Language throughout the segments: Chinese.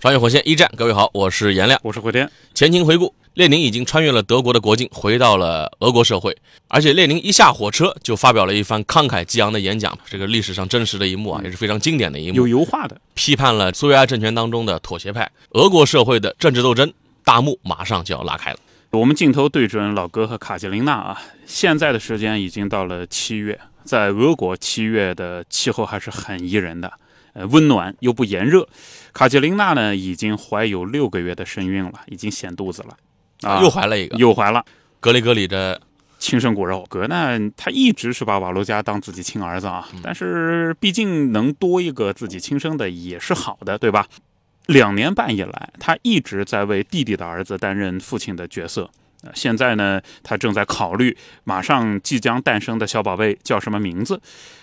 穿越火线一战，各位好，我是颜亮。我是回天。前情回顾，列宁已经穿越了德国的国境，回到了俄国社会。而且列宁一下火车就发表了一番慷慨激昂的演讲，这个历史上真实的一幕啊，也是非常经典的一幕。有油画的，批判了苏维埃政权当中的妥协派，俄国社会的政治斗争大幕马上就要拉开了。我们镜头对准老哥和卡捷琳娜啊，现在的时间已经到了七月，在俄国七月的气候还是很宜人的。呃，温暖又不炎热，卡捷琳娜呢已经怀有六个月的身孕了，已经显肚子了，啊，又怀了一个，又怀了。格里格里的亲生骨肉，格呢，他一直是把瓦罗加当自己亲儿子啊，但是毕竟能多一个自己亲生的也是好的，对吧？两年半以来，他一直在为弟弟的儿子担任父亲的角色。现在呢，他正在考虑马上即将诞生的小宝贝叫什么名字。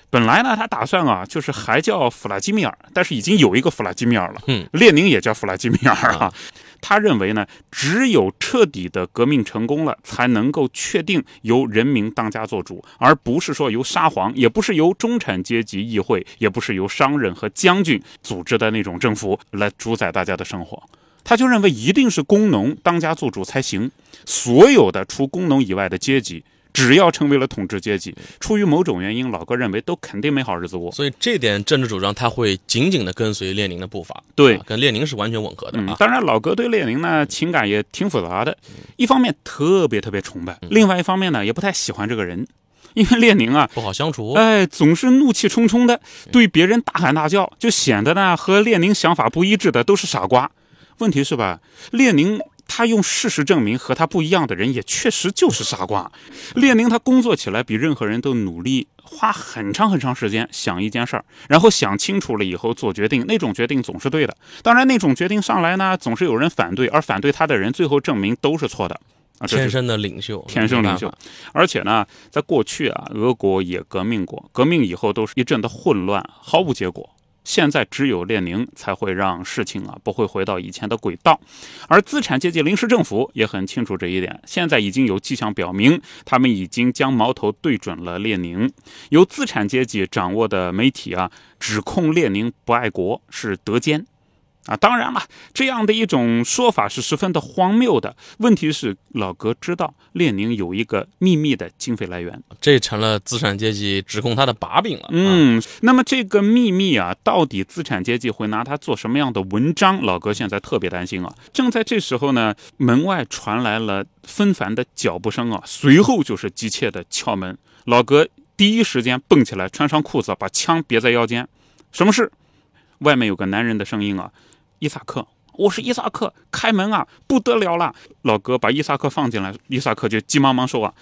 本来呢，他打算啊，就是还叫弗拉基米尔，但是已经有一个弗拉基米尔了。嗯，列宁也叫弗拉基米尔啊。他认为呢，只有彻底的革命成功了，才能够确定由人民当家做主，而不是说由沙皇，也不是由中产阶级议会，也不是由商人和将军组织的那种政府来主宰大家的生活。他就认为一定是工农当家做主才行，所有的除工农以外的阶级。只要成为了统治阶级，出于某种原因，老哥认为都肯定没好日子过。所以这点政治主张他会紧紧的跟随列宁的步伐，对，跟列宁是完全吻合的啊。当然，老哥对列宁呢情感也挺复杂的，一方面特别特别崇拜，另外一方面呢也不太喜欢这个人，因为列宁啊不好相处，哎，总是怒气冲冲的对别人大喊大叫，就显得呢和列宁想法不一致的都是傻瓜。问题是吧，列宁。他用事实证明，和他不一样的人也确实就是傻瓜。列宁他工作起来比任何人都努力，花很长很长时间想一件事儿，然后想清楚了以后做决定，那种决定总是对的。当然，那种决定上来呢，总是有人反对，而反对他的人最后证明都是错的。啊，天生的领袖，天生领袖。而且呢，在过去啊，俄国也革命过，革命以后都是一阵的混乱，毫无结果。现在只有列宁才会让事情啊不会回到以前的轨道，而资产阶级临时政府也很清楚这一点。现在已经有迹象表明，他们已经将矛头对准了列宁。由资产阶级掌握的媒体啊，指控列宁不爱国，是德奸。啊，当然了，这样的一种说法是十分的荒谬的。问题是，老格知道列宁有一个秘密的经费来源，这成了资产阶级指控他的把柄了。嗯，那么这个秘密啊，到底资产阶级会拿它做什么样的文章？老格现在特别担心啊。正在这时候呢，门外传来了纷繁的脚步声啊，随后就是急切的敲门。老格第一时间蹦起来，穿上裤子，把枪别在腰间。什么事？外面有个男人的声音啊。伊萨克，我是伊萨克，开门啊，不得了了！老哥把伊萨克放进来，伊萨克就急忙忙说啊，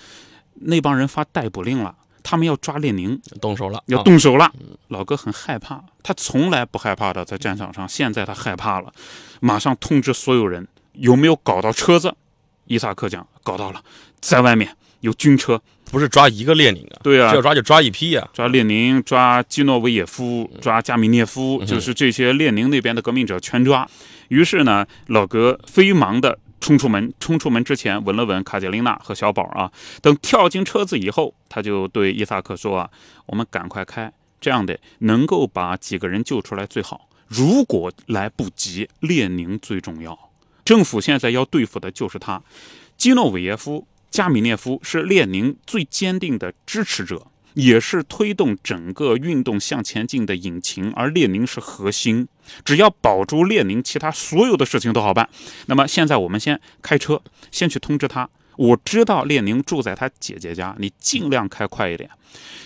那帮人发逮捕令了，他们要抓列宁，动手了，要动手了。老哥很害怕，他从来不害怕的，在战场上，现在他害怕了，马上通知所有人，有没有搞到车子？伊萨克讲，搞到了，在外面有军车。不是抓一个列宁啊，对啊，要抓就抓一批啊，抓列宁，抓基诺维也夫，抓加米涅夫，就是这些列宁那边的革命者全抓。于是呢，老格飞忙的冲出门，冲出门之前吻了吻卡捷琳娜和小宝啊。等跳进车子以后，他就对伊萨克说啊：“我们赶快开，这样的能够把几个人救出来最好。如果来不及，列宁最重要。政府现在要对付的就是他，基诺维耶夫。”加米涅夫是列宁最坚定的支持者，也是推动整个运动向前进的引擎，而列宁是核心。只要保住列宁，其他所有的事情都好办。那么现在我们先开车，先去通知他。我知道列宁住在他姐姐家，你尽量开快一点。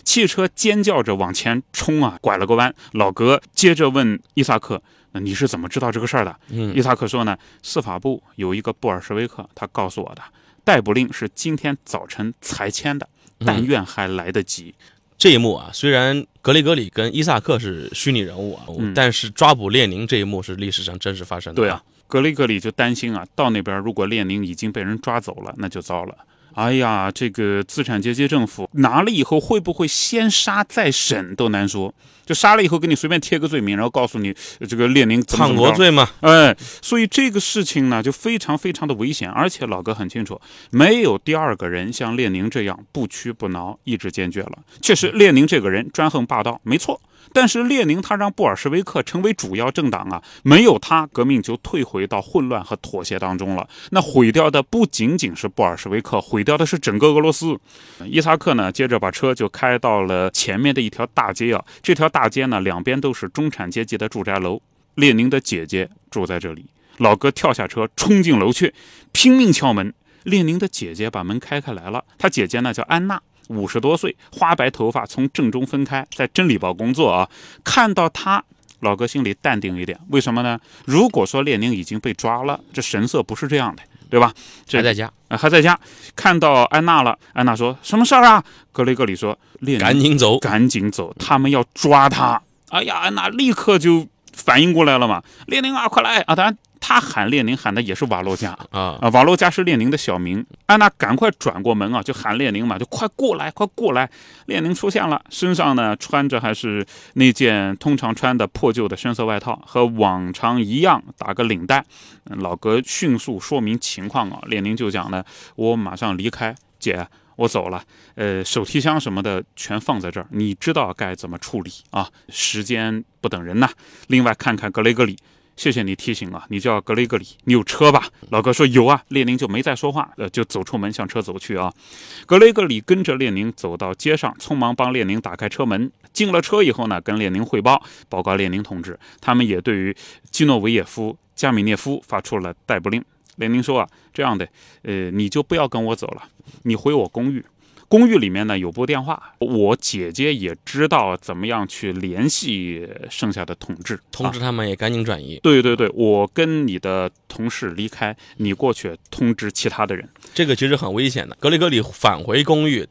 汽车尖叫着往前冲啊，拐了个弯。老格接着问伊萨克：“那你是怎么知道这个事儿的？”嗯，伊萨克说呢：“司法部有一个布尔什维克，他告诉我的。”逮捕令是今天早晨才签的，但愿还来得及。这一幕啊，虽然格雷格里跟伊萨克是虚拟人物啊，嗯但是抓捕列宁这一幕是历史上真实发生的。对啊，，格雷格里就担心啊，到那边如果列宁已经被人抓走了，那就糟了。哎呀，这个资产阶级政府拿了以后，会不会先杀再审都难说。就杀了以后，给你随便贴个罪名，然后告诉你呃这个列宁叛国罪嘛，哎，所以这个事情呢，就非常非常的危险，而且老哥很清楚，没有第二个人像列宁这样不屈不挠、意志坚决了。确实，列宁这个人专横霸道，没错。但是列宁他让布尔什维克成为主要政党啊，没有他，革命就退回到混乱和妥协当中了。那毁掉的不仅仅是布尔什维克，毁掉的是整个俄罗斯。伊萨克呢，接着把车就开到了前面的一条大街啊，这条大街呢，两边都是中产阶级的住宅楼。列宁的姐姐住在这里。老哥跳下车，冲进楼去，拼命敲门。列宁的姐姐把门开开来了。他姐姐呢叫安娜，五十多岁，花白头发，从正中分开，在《真理报》工作啊。看到他，老哥心里淡定一点。为什么呢？如果说列宁已经被抓了，这神色不是这样的，对吧？这还在家，啊，还在家。看到安娜了，安娜说什么事儿啊？格雷格里说，列宁赶紧走。赶紧走，他们要抓他。哎呀，安娜立刻就反应过来了嘛，列宁啊，快来啊！当然，他喊列宁喊的也是瓦洛加啊，啊，瓦洛加是列宁的小名。安娜赶快转过门啊，就喊列宁嘛，就快过来，快过来！列宁出现了，身上呢穿着还是那件通常穿的破旧的深色外套，和往常一样打个领带。嗯老格迅速说明情况啊，列宁就讲呢，我马上离开，姐。我走了，呃，手提箱什么的全放在这儿，你知道该怎么处理啊？时间不等人呐。另外看看格雷格里，谢谢你提醒啊，你叫格雷格里，你有车吧？老哥说有啊，列宁就没再说话，呃，就走出门向车走去啊。格雷格里跟着列宁走到街上，匆忙帮列宁打开车门。进了车以后呢，跟列宁汇报，报告列宁同志，他们也对于基诺维耶夫、加米涅夫发出了逮捕令。列宁说啊，这样的，呃，你就不要跟我走了，你回我公寓。公寓里面呢有部电话，我姐姐也知道怎么样去联系剩下的同志。通知他们也赶紧转移。对对对，我跟你的同事离开，你过去通知其他的人。这个其实很危险的。格里格里返回公寓，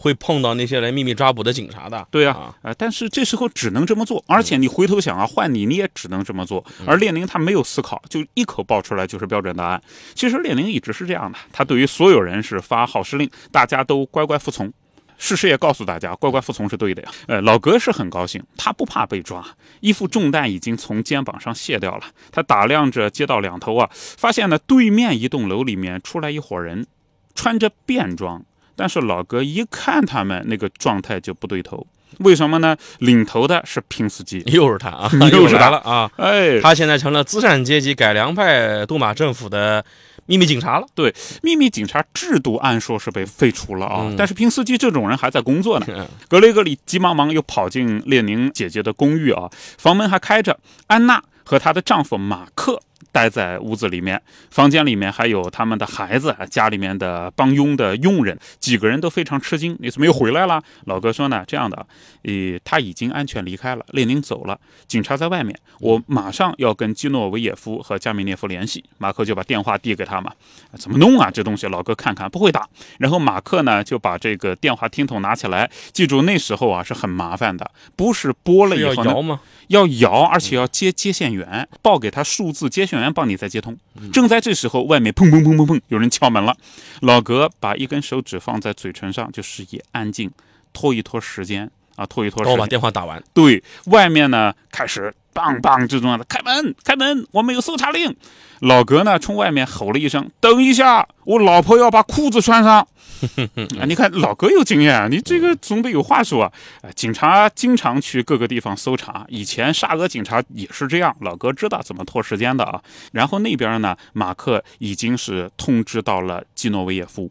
会碰到那些来秘密抓捕的警察的。对呀、啊，呃，但是这时候只能这么做，而且你回头想啊，换你你也只能这么做。而列宁他没有思考，就一口爆出来就是标准答案。其实列宁一直是这样的，他对于所有人是发号施令，大家都乖乖服从。事实也告诉大家，乖乖服从是对的呀。呃，老格是很高兴，他不怕被抓，一副重担已经从肩膀上卸掉了。他打量着街道两头啊，发现呢对面一栋楼里面出来一伙人，穿着便装，但是老哥一看他们那个状态就不对头。为什么呢？领头的是平斯基，又是他啊，又是他来了啊！哎，他现在成了资产阶级改良派杜马政府的秘密警察了。对秘密警察制度按说是被废除了啊，嗯但是平斯基这种人还在工作呢。嗯 格雷格里急忙忙又跑进列宁姐姐的公寓啊，房门还开着。安娜和她的丈夫马克待在屋子里面，房间里面还有他们的孩子，家里面的帮佣的佣人，几个人都非常吃惊。你怎么又回来了？老哥说呢，这样的，呃，他已经安全离开了，列宁走了，警察在外面，我马上要跟基诺维耶夫和加米涅夫联系。马克就把电话递给他嘛，怎么弄啊？这东西老哥看看不会打。然后马克呢就把这个电话听筒拿起来，记住那时候啊是很麻烦的，不是拨了摇吗？要摇，而且要接接线员报给他数字，接线员帮你再接通。正在这时候，外面砰砰砰砰砰，有人敲门了。老格把一根手指放在嘴唇上，就示意安静，拖一拖时间啊，拖一拖时间我把。电话打完。对，外面呢开始梆梆这种的，开门开门，我们有搜查令。老格呢冲外面吼了一声：“等一下，我老婆要把裤子穿上。”啊，你看老格有经验啊，你这个总得有话说啊。呃警察经常去各个地方搜查，以前沙俄警察也是这样，老哥知道怎么拖时间的啊。然后那边呢，马克已经是通知到了基诺维耶夫，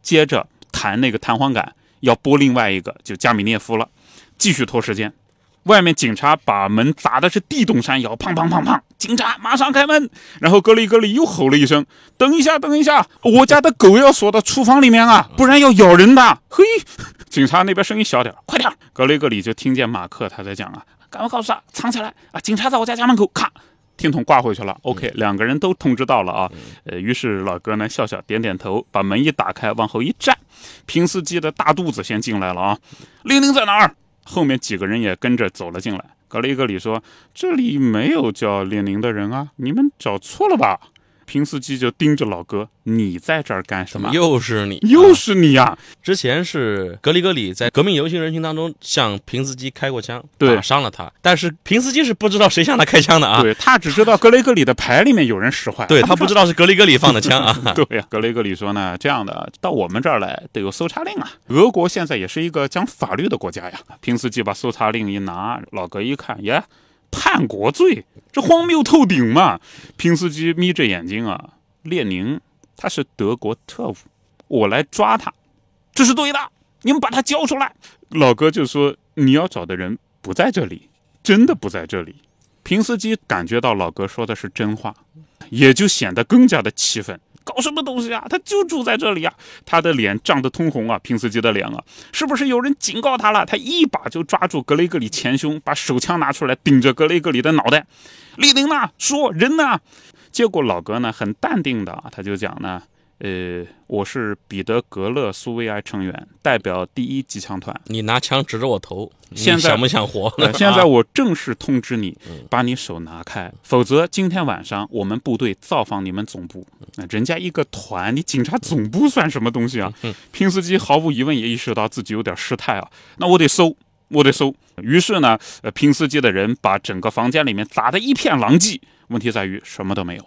接着弹那个弹簧杆，要拨另外一个就加米涅夫了，继续拖时间。外面警察把门砸的是地动山摇，砰砰砰砰！警察马上开门，然后格里格里又吼了一声：“等一下，等一下，我家的狗要锁到厨房里面啊，不然要咬人的。”嘿，警察那边声音小点，快点！格雷格里就听见马克他在讲啊，赶快告诉他藏起来啊！警察在我家家门口，咔，听筒挂回去了。OK，两个人都通知到了啊。呃，于是老哥呢笑笑点点头，把门一打开，往后一站，平斯基的大肚子先进来了啊。玲玲在哪儿？后面几个人也跟着走了进来。格雷格里说：“这里没有叫列宁的人啊，你们找错了吧？”平斯基就盯着老哥：“你在这儿干什么？又是你，又是你呀！之前是格里格里在革命游行人群当中向平斯基开过枪，对打伤了他。但是平斯基是不知道谁向他开枪的啊，对他只知道格雷格里的牌里面有人使坏，对他不知道是格雷格里放的枪啊。对呀，格雷格里说呢，这样的到我们这儿来得有搜查令啊。俄国现在也是一个讲法律的国家呀。平斯基把搜查令一拿，老哥一看，耶，叛国罪，这荒谬透顶嘛！平斯基眯着眼睛啊，列宁他是德国特务，我来抓他，这是对的，你们把他交出来。老哥就说，你要找的人不在这里，真的不在这里。平斯基感觉到老哥说的是真话，也就显得更加的气愤。搞什么东西啊？他就住在这里啊！他的脸涨得通红啊，平斯基的脸啊，是不是有人警告他了？他一把就抓住格雷格里前胸，把手枪拿出来顶着格雷格里的脑袋。列宁呢？说人呢？结果老哥呢很淡定的，他就讲呢，呃，我是彼得格勒苏维埃成员，代表第一机枪团。你拿枪指着我头，现在想不想活？呃现在 我正式通知你，把你手拿开，否则今天晚上我们部队造访你们总部。那人家一个团，你警察总部算什么东西啊？平斯基毫无疑问也意识到自己有点失态啊，那我得搜，我得搜。于是呢，呃，平斯基的人把整个房间里面砸得一片狼藉。问题在于什么都没有。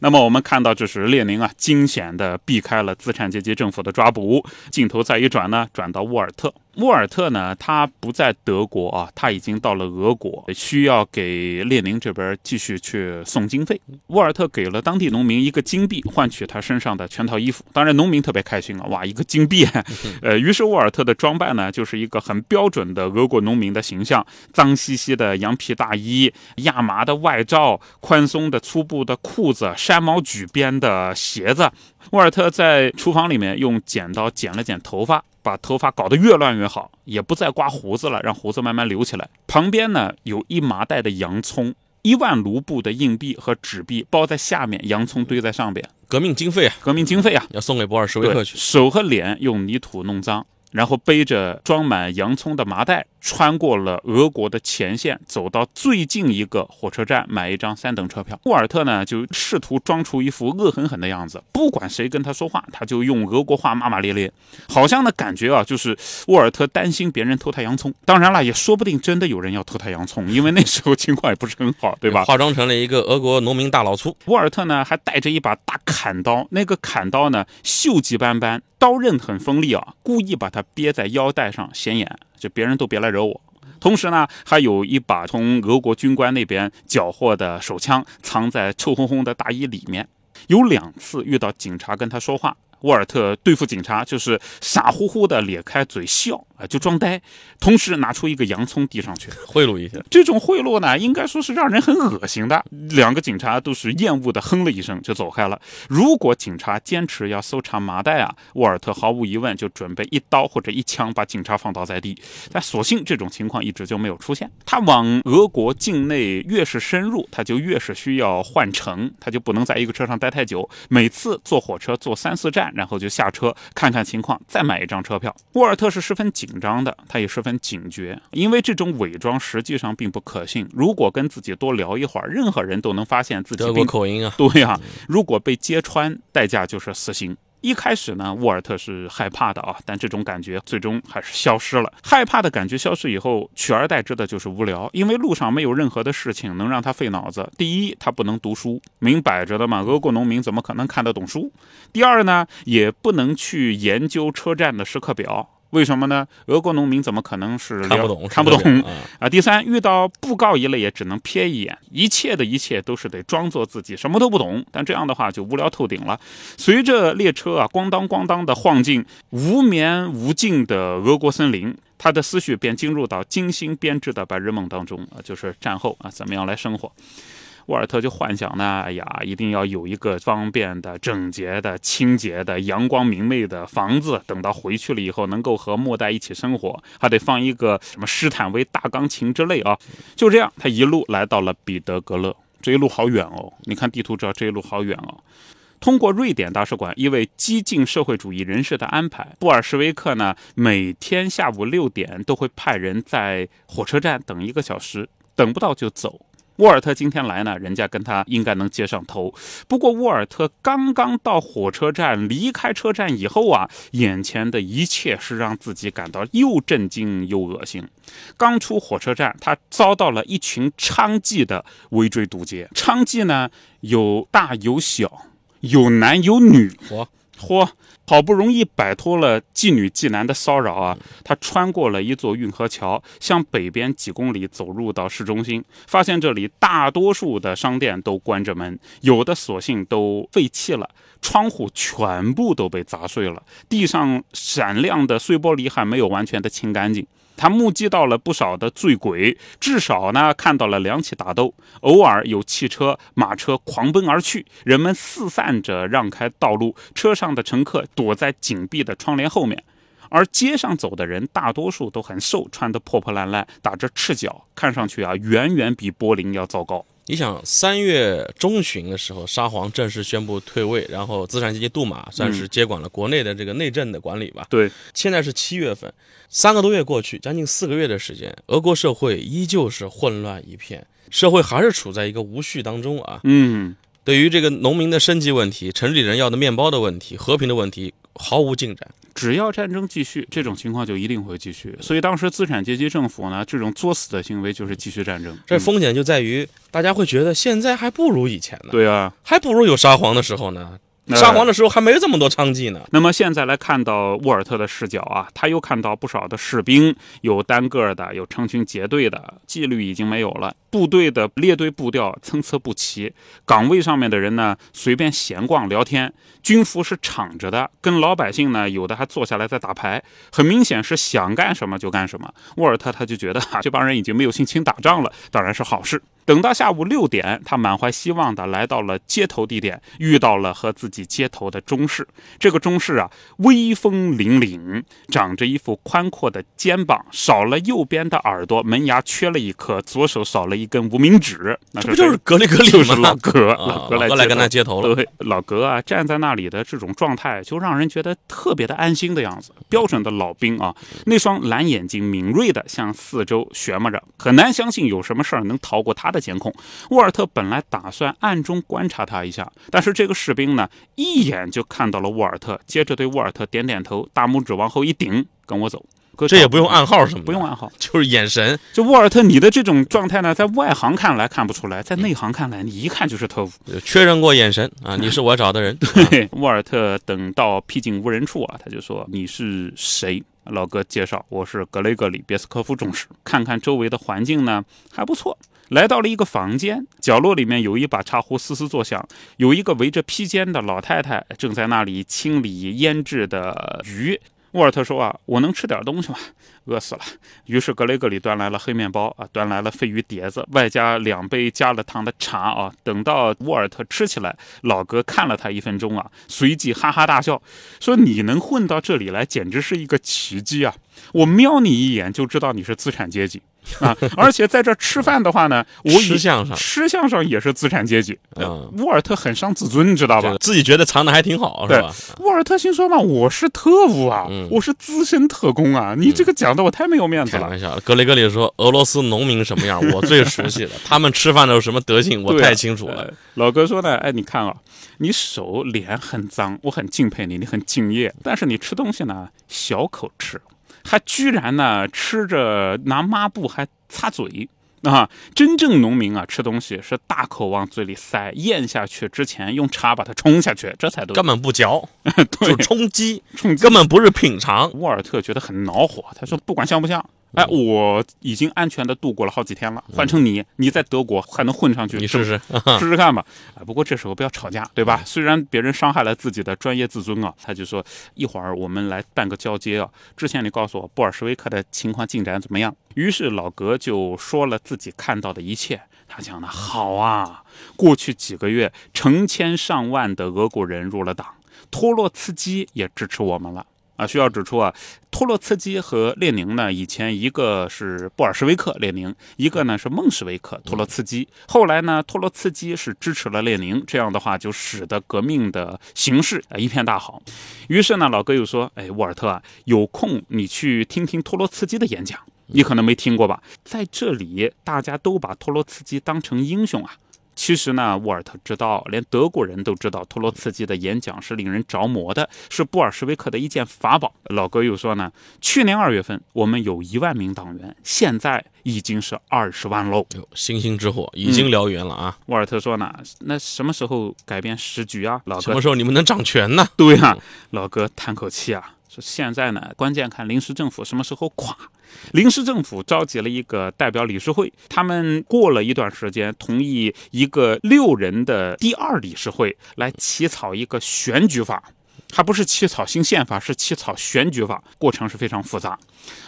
那么我们看到，这是列宁啊，惊险地避开了资产阶级政府的抓捕。镜头再一转呢，转到沃尔特。沃尔特呢，他不在德国啊，他已经到了俄国，需要给列宁这边继续去送经费。沃尔特给了当地农民一个金币，换取他身上的全套衣服。当然，农民特别开心啊，哇，一个金币！呃，于是沃尔特的装扮呢，就是一个很标准的俄国农民的形象：脏兮兮的羊皮大衣、亚麻的外罩、宽松的粗布的裤子、山毛榉边的鞋子。沃尔特在厨房里面用剪刀剪了剪头发，把头发搞得越乱越好，也不再刮胡子了，让胡子慢慢留起来。旁边呢有一麻袋的洋葱，一万卢布的硬币和纸币包在下面，洋葱堆在上边。革命经费啊，革命经费啊，要送给博尔什维克，去。手和脸用泥土弄脏，然后背着装满洋葱的麻袋，穿过了俄国的前线，走到最近一个火车站买一张三等车票。沃尔特呢，就试图装出一副恶狠狠的样子，不管谁跟他说话，他就用俄国话骂骂咧咧，好像呢感觉啊，就是沃尔特担心别人偷他洋葱。当然了，也说不定真的有人要偷他洋葱，因为那时候情况也不是很好，对吧？化妆成了一个俄国农民大老粗，沃尔特呢还带着一把大砍刀，那个砍刀呢锈迹斑斑，刀刃很锋利啊，故意把它憋在腰带上显眼，别人都别来惹我。同时呢，还有一把从俄国军官那边缴获的手枪，藏在臭烘烘的大衣里面。有两次遇到警察跟他说话，沃尔特对付警察就是傻乎乎的咧开嘴笑啊，就装呆，同时拿出一个洋葱递上去。贿赂一下。这种贿赂呢，应该说是让人很恶心的。两个警察都是厌恶的哼了一声就走开了。如果警察坚持要搜查麻袋啊，沃尔特毫无疑问就准备一刀或者一枪把警察放倒在地。但所幸这种情况一直就没有出现。他往俄国境内越是深入，他就越是需要换乘，他就不能在一个车上待太久。每次坐火车坐三四站，然后就下车看看情况，再买一张车票。沃尔特是十分紧张的，他也十分警觉，因为这种伪装实际上并不可信。如果跟自己多聊一会儿，任何人都能发现自己德国口音啊，对呀、如果被揭穿，代价就是死刑。一开始呢，沃尔特是害怕的啊，但这种感觉最终还是消失了。害怕的感觉消失以后，取而代之的就是无聊，因为路上没有任何的事情能让他费脑子。第一，他不能读书，明摆着的嘛，俄国农民怎么可能看得懂书？第二呢，也不能去研究车站的时刻表。为什么呢？俄国农民怎么可能是看不懂，看不懂啊。啊，第三，遇到布告一类也只能瞥一眼，一切的一切都是得装作自己什么都不懂，但这样的话就无聊透顶了。随着列车啊咣当咣当的晃进无眠无尽的俄国森林，他的思绪便进入到精心编织的白日梦当中啊，就是战后啊怎么样来生活。沃尔特就幻想呢，哎呀，一定要有一个方便的、整洁的、清洁的、阳光明媚的房子。等到回去了以后，能够和莫代一起生活，还得放一个什么施坦威大钢琴之类啊。就这样，他一路来到了彼得格勒。这一路好远哦！你看地图知道这一路好远哦。通过瑞典大使馆一位激进社会主义人士的安排，布尔什维克呢每天下午六点都会派人在火车站等一个小时，等不到就走。沃尔特今天来呢，人家跟他应该能接上头。不过沃尔特刚刚到火车站，离开车站以后啊，眼前的一切是让自己感到又震惊又恶心。刚出火车站，他遭到了一群娼妓的围追堵截。娼妓呢，有大有小，有男有女。嚯嚯！好不容易摆脱了妓女妓男的骚扰啊，他穿过了一座运河桥，向北边几公里走入到市中心，发现这里大多数的商店都关着门，有的索性都废弃了，窗户全部都被砸碎了，地上闪亮的碎玻璃还没有完全的清干净。他目击到了不少的醉鬼，至少呢看到了两起打斗，偶尔有汽车、马车狂奔而去，人们四散着让开道路，车上的乘客躲在紧闭的窗帘后面，而街上走的人大多数都很瘦，穿得破破烂烂，打着赤脚，看上去啊远远比柏林要糟糕。你想，三月中旬的时候，沙皇正式宣布退位，然后资产阶级杜马算是接管了国内的这个内政的管理吧。对，现在是七月份，三个多月过去，将近四个月的时间，俄国社会依旧是混乱一片，社会还是处在一个无序当中啊。嗯，对于这个农民的生计问题、城里人要的面包的问题、和平的问题，毫无进展。只要战争继续，这种情况就一定会继续。所以当时资产阶级政府呢，这种作死的行为就是继续战争。这风险就在于，大家会觉得现在还不如以前呢，对啊，还不如有沙皇的时候呢。那沙皇的时候还没这么多娼妓呢。那么现在来看到沃尔特的视角啊，他又看到不少的士兵，有单个的，有成群结队的，纪律已经没有了，部队的列队步调参差不齐，岗位上面的人呢随便闲逛聊天，军服是敞着的，跟老百姓呢有的还坐下来在打牌，很明显是想干什么就干什么。沃尔特他就觉得哈、这帮人已经没有心情打仗了，当然是好事。等到下午六点，他满怀希望的来到了接头地点，遇到了和自己接头的中士。这个中士啊，威风凛凛，长着一副宽阔的肩膀，少了右边的耳朵，门牙缺了一颗，左手少了一根无名指。那这不就是格里格里就是老吗？格，啊老格来老格来跟他接接头了。对，老格啊，站在那里的这种状态，就让人觉得特别的安心的样子。标准的老兵啊，那双蓝眼睛敏锐的向四周旋摸着，很难相信有什么事儿能逃过他的监控。沃尔特本来打算暗中观察他一下，但是这个士兵呢，一眼就看到了沃尔特，接着对沃尔特点点头，大拇指往后一顶，跟我走。哥这也不用暗号什么的，不用暗号，就是眼神。就沃尔特，你的这种状态呢，在外行看来看不出来，在内行看来，你一看就是特务。确认过眼神啊，你是我找的人。对，沃尔特等到僻静无人处啊，他就说：“你是谁？”老哥介绍：“我是格雷格里别斯科夫中士。”看看周围的环境呢，还不错。来到了一个房间，角落里面有一把茶壶嘶嘶作响，有一个围着披肩的老太太正在那里清理腌制的鱼。沃尔特说：“啊，我能吃点东西吗？饿死了。”于是格雷格里端来了黑面包啊，端来了鲱鱼碟子，外加两杯加了糖的茶啊。等到沃尔特吃起来，老哥看了他一分钟啊，随即哈哈大笑，说：“你能混到这里来，简直是一个奇迹啊！我瞄你一眼就知道你是资产阶级 啊！而且在这吃饭的话呢，吃相上，吃相上也是资产阶级。呃嗯沃尔特很伤自尊，知道吧？自己觉得藏的还挺好，是吧？沃尔特心说嘛，我是特务啊，嗯我是资深特工啊，你这个讲的我太没有面子了。开玩笑，格雷格里说俄罗斯农民什么样，我最熟悉了。他们吃饭的什么德行，我太清楚了。呃老哥说呢，哎，你看啊，你手脸很脏，我很敬佩你，你很敬业，但是你吃东西呢，小口吃，还居然呢吃着拿抹布还擦嘴。啊，真正农民啊，吃东西是大口往嘴里塞，咽下去之前用茶把它冲下去，这才对。根本不嚼，对就冲击，冲击根本不是品尝。沃尔特觉得很恼火，他说：“不管像不像，哎，我已经安全的度过了好几天了。换成你，你在德国还能混上去，你试试，试试看吧。啊，不过这时候不要吵架，对吧？虽然别人伤害了自己的专业自尊啊，他就说一会儿我们来办个交接啊。之前你告诉我布尔什维克的情况进展怎么样？于是老格就说了自己看到的一切。他讲的好啊，过去几个月，成千上万的俄国人入了党，托洛茨基也支持我们了。啊。需要指出啊，托洛茨基和列宁呢，以前一个是布尔什维克列宁，一个呢是孟什维克托洛茨基。后来呢，托洛茨基是支持了列宁，这样的话就使得革命的形势啊一片大好。于是呢，老哥又说：“哎，沃尔特啊，有空你去听听托洛茨基的演讲，你可能没听过吧？在这里，大家都把托洛茨基当成英雄啊。”其实呢，沃尔特知道，连德国人都知道，托洛茨基的演讲是令人着魔的，是布尔什维克的一件法宝。老哥又说呢，去年二月份我们有一万名党员，现在已经是二十万喽。星星之火已经燎原了啊！沃尔特说呢，那什么时候改变时局啊？老哥，什么时候你们能掌权呢？对啊，老哥叹口气啊。现在呢，关键看临时政府什么时候垮。临时政府召集了一个代表理事会，他们过了一段时间，同意一个六人的第二理事会来起草一个选举法。还不是起草新宪法，是起草选举法，过程是非常复杂。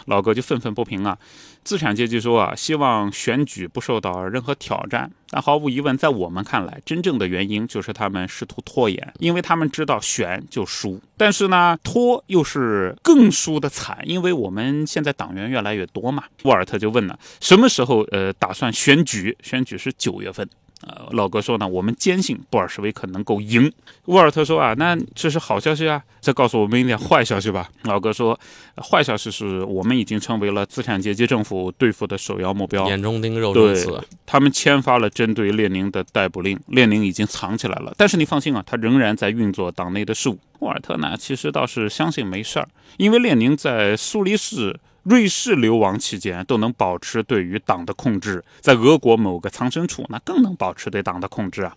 老哥就愤愤不平啊！资产阶级说啊，希望选举不受到任何挑战。但毫无疑问，在我们看来，真正的原因就是他们试图拖延，因为他们知道选就输。但是呢，拖又是更输的惨，因为我们现在党员越来越多嘛。沃尔特就问了，什么时候呃打算选举？选举是九月份。呃，老哥说呢，我们坚信布尔什维克能够赢。沃尔特说啊，那这是好消息啊，再告诉我们一点坏消息吧。老哥说，坏消息是我们已经成为了资产阶级政府对付的首要目标，眼中钉，肉中刺。他们签发了针对列宁的逮捕令，列宁已经藏起来了。但是你放心啊，他仍然在运作党内的事务。沃尔特呢，其实倒是相信没事儿，因为列宁在苏黎世。瑞士流亡期间都能保持对于党的控制，在俄国某个藏身处，那更能保持对党的控制啊。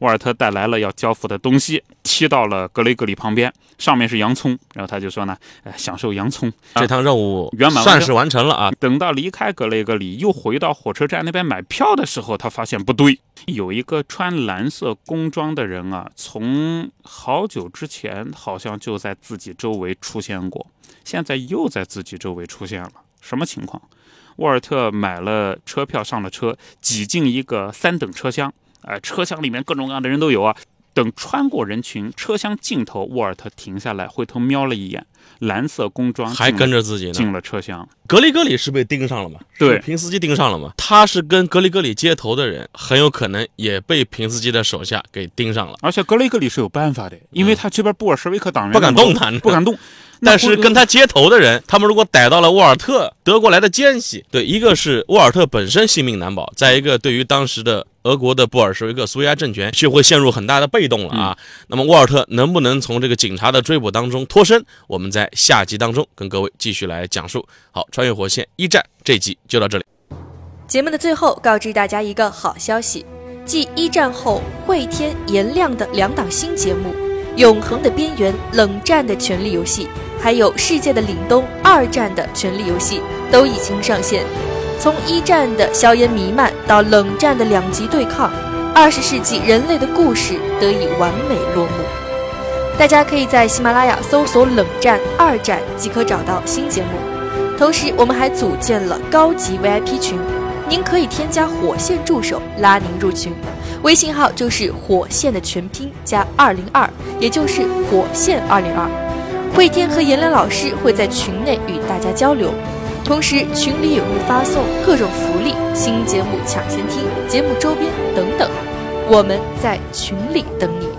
沃尔特带来了要交付的东西，踢到了格雷格里旁边，上面是洋葱，然后他就说呢，哎，享受洋葱。这趟任务圆满算是完成了啊。等到离开格雷格里，又回到火车站那边买票的时候，他发现不对，有一个穿蓝色工装的人啊，从好久之前好像就在自己周围出现过，现在又在自己周围出现了，什么情况？沃尔特买了车票，上了车，挤进一个三等车厢。哎，车厢里面各种各样的人都有啊。等穿过人群，车厢尽头，沃尔特停下来，回头瞄了一眼，蓝色工装还跟着自己呢，进了车厢。格里格里是被盯上了吗？对，平斯基盯上了吗？他是跟格里格里接头的人，很有可能也被平斯基的手下给盯上了。而且格里格里是有办法的，因为他这边布尔什维克党员不敢动他，不敢动。但是跟他接头的人，他们如果逮到了沃尔特，德国来的奸细，对，一个是沃尔特本身性命难保，再一个对于当时的俄国的布尔什维克苏维埃政权就会陷入很大的被动了啊。那么沃尔特能不能从这个警察的追捕当中脱身？我们在下集当中跟各位继续来讲述。好，穿越火线一战这集就到这里。节目的最后告知大家一个好消息，继一战后会天颜亮的两档新节目《永恒的边缘》《冷战的权力游戏》。还有世界的凛冬，二战的权力游戏都已经上线。从一战的硝烟弥漫到冷战的两极对抗，二十世纪人类的故事得以完美落幕。大家可以在喜马拉雅搜索“冷战二战”即可找到新节目。同时，我们还组建了高级 VIP 群，您可以添加火线助手拉您入群，微信号就是火线的全拼加二零二，也就是火线二零二。慧天和颜良老师会在群内与大家交流，同时群里也会发送各种福利、新节目抢先听、节目周边等等，我们在群里等你。